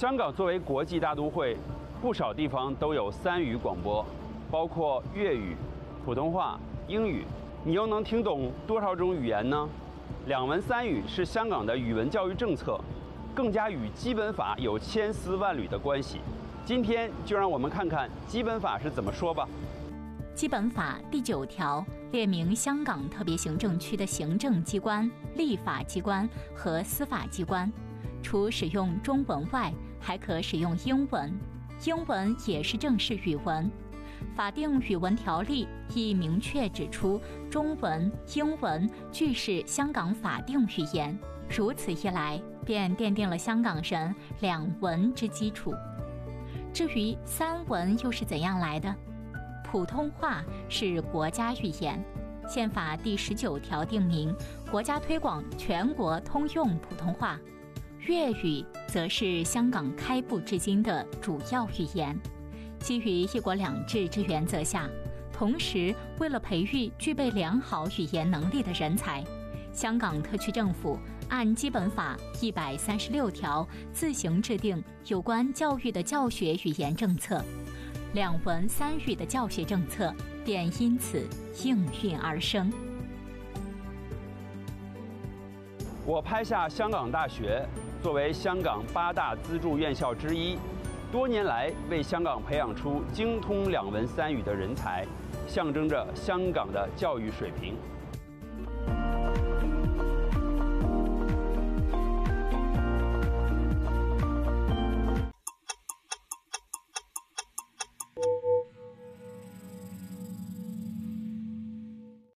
香港作为国际大都会，不少地方都有三语广播，包括粤语、普通话、英语。你又能听懂多少种语言呢？两文三语是香港的语文教育政策，更加与基本法有千丝万缕的关系。今天就让我们看看基本法是怎么说吧。基本法第九条列明香港特别行政区的行政机关、立法机关和司法机关，除使用中文外，还可使用英文，英文也是正式语文。法定语文条例亦明确指出，中文、英文俱是香港法定语言。如此一来，便奠定了香港人两文之基础。至于三文又是怎样来的？普通话是国家语言，宪法第十九条定明，国家推广全国通用普通话。粤语则是香港开埠至今的主要语言。基于“一国两制”之原则下，同时为了培育具备良好语言能力的人才，香港特区政府按基本法一百三十六条自行制定有关教育的教学语言政策，两文三语的教学政策便因此应运而生。我拍下香港大学作为香港八大资助院校之一。多年来为香港培养出精通两文三语的人才，象征着香港的教育水平。